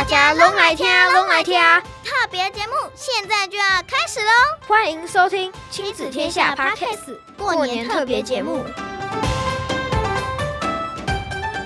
大家拢来听，拢来听！特别节目现在就要开始喽！欢迎收听《亲子天下 Podcast》过年特别节目。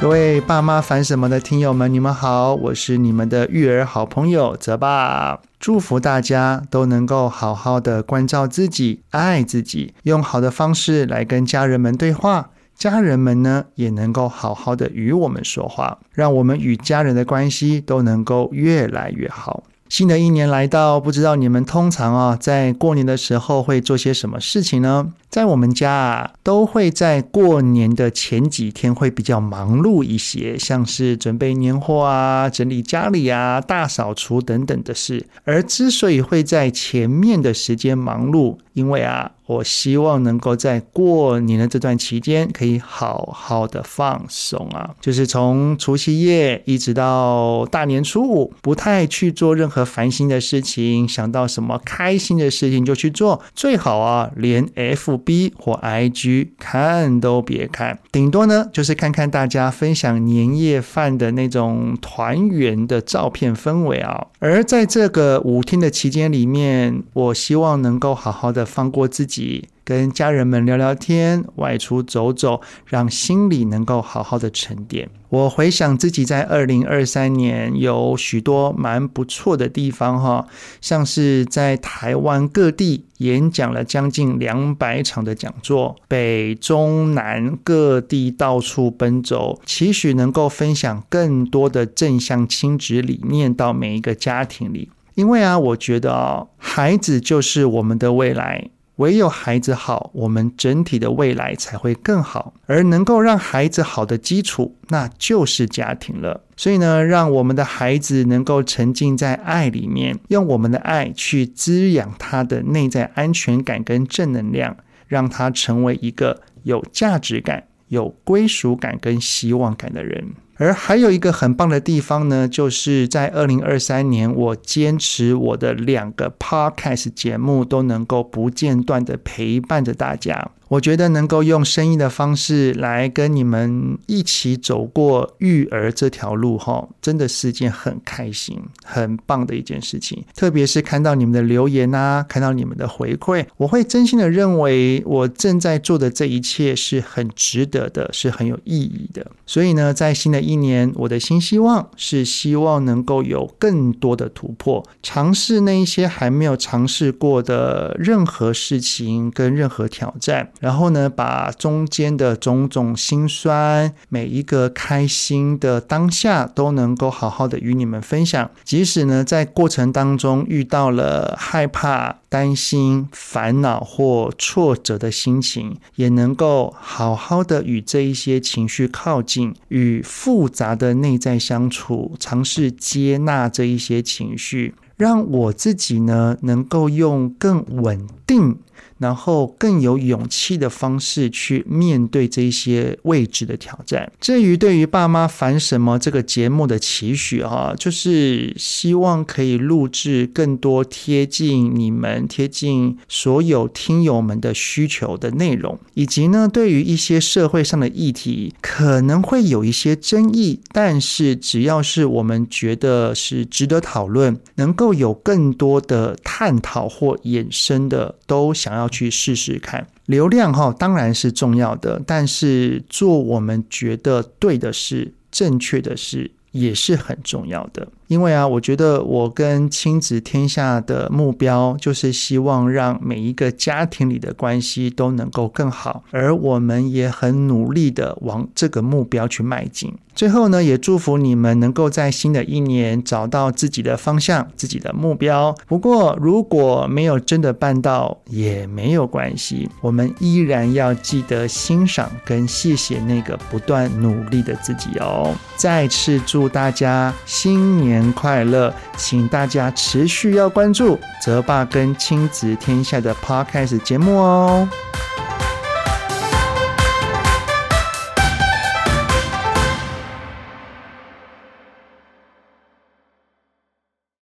各位爸妈烦什么的听友们，你们好，我是你们的育儿好朋友泽爸，祝福大家都能够好好的关照自己，爱自己，用好的方式来跟家人们对话。家人们呢，也能够好好的与我们说话，让我们与家人的关系都能够越来越好。新的一年来到，不知道你们通常啊，在过年的时候会做些什么事情呢？在我们家啊，都会在过年的前几天会比较忙碌一些，像是准备年货啊、整理家里啊、大扫除等等的事。而之所以会在前面的时间忙碌，因为啊。我希望能够在过年的这段期间，可以好好的放松啊，就是从除夕夜一直到大年初五，不太去做任何烦心的事情，想到什么开心的事情就去做，最好啊，连 FB 或 IG 看都别看，顶多呢就是看看大家分享年夜饭的那种团圆的照片氛围啊。而在这个五天的期间里面，我希望能够好好的放过自己。跟家人们聊聊天，外出走走，让心里能够好好的沉淀。我回想自己在二零二三年有许多蛮不错的地方哈，像是在台湾各地演讲了将近两百场的讲座，北中南各地到处奔走，期许能够分享更多的正向亲子理念到每一个家庭里。因为啊，我觉得啊，孩子就是我们的未来。唯有孩子好，我们整体的未来才会更好。而能够让孩子好的基础，那就是家庭了。所以呢，让我们的孩子能够沉浸在爱里面，用我们的爱去滋养他的内在安全感跟正能量，让他成为一个有价值感、有归属感跟希望感的人。而还有一个很棒的地方呢，就是在二零二三年，我坚持我的两个 podcast 节目都能够不间断的陪伴着大家。我觉得能够用声音的方式来跟你们一起走过育儿这条路，哈，真的是件很开心、很棒的一件事情。特别是看到你们的留言啊，看到你们的回馈，我会真心的认为我正在做的这一切是很值得的，是很有意义的。所以呢，在新的一年，我的新希望是希望能够有更多的突破，尝试那一些还没有尝试过的任何事情跟任何挑战。然后呢，把中间的种种心酸，每一个开心的当下，都能够好好的与你们分享。即使呢，在过程当中遇到了害怕、担心、烦恼或挫折的心情，也能够好好的与这一些情绪靠近，与复杂的内在相处，尝试接纳这一些情绪，让我自己呢，能够用更稳定。然后更有勇气的方式去面对这些未知的挑战。至于对于爸妈烦什么这个节目的期许哈，就是希望可以录制更多贴近你们、贴近所有听友们的需求的内容，以及呢，对于一些社会上的议题可能会有一些争议，但是只要是我们觉得是值得讨论，能够有更多的探讨或衍生的，都想要。去试试看，流量哈当然是重要的，但是做我们觉得对的事、正确的事也是很重要的。因为啊，我觉得我跟亲子天下的目标就是希望让每一个家庭里的关系都能够更好，而我们也很努力的往这个目标去迈进。最后呢，也祝福你们能够在新的一年找到自己的方向、自己的目标。不过，如果没有真的办到，也没有关系，我们依然要记得欣赏跟谢谢那个不断努力的自己哦。再次祝大家新年快乐！请大家持续要关注泽爸跟亲子天下的 Podcast 节目哦。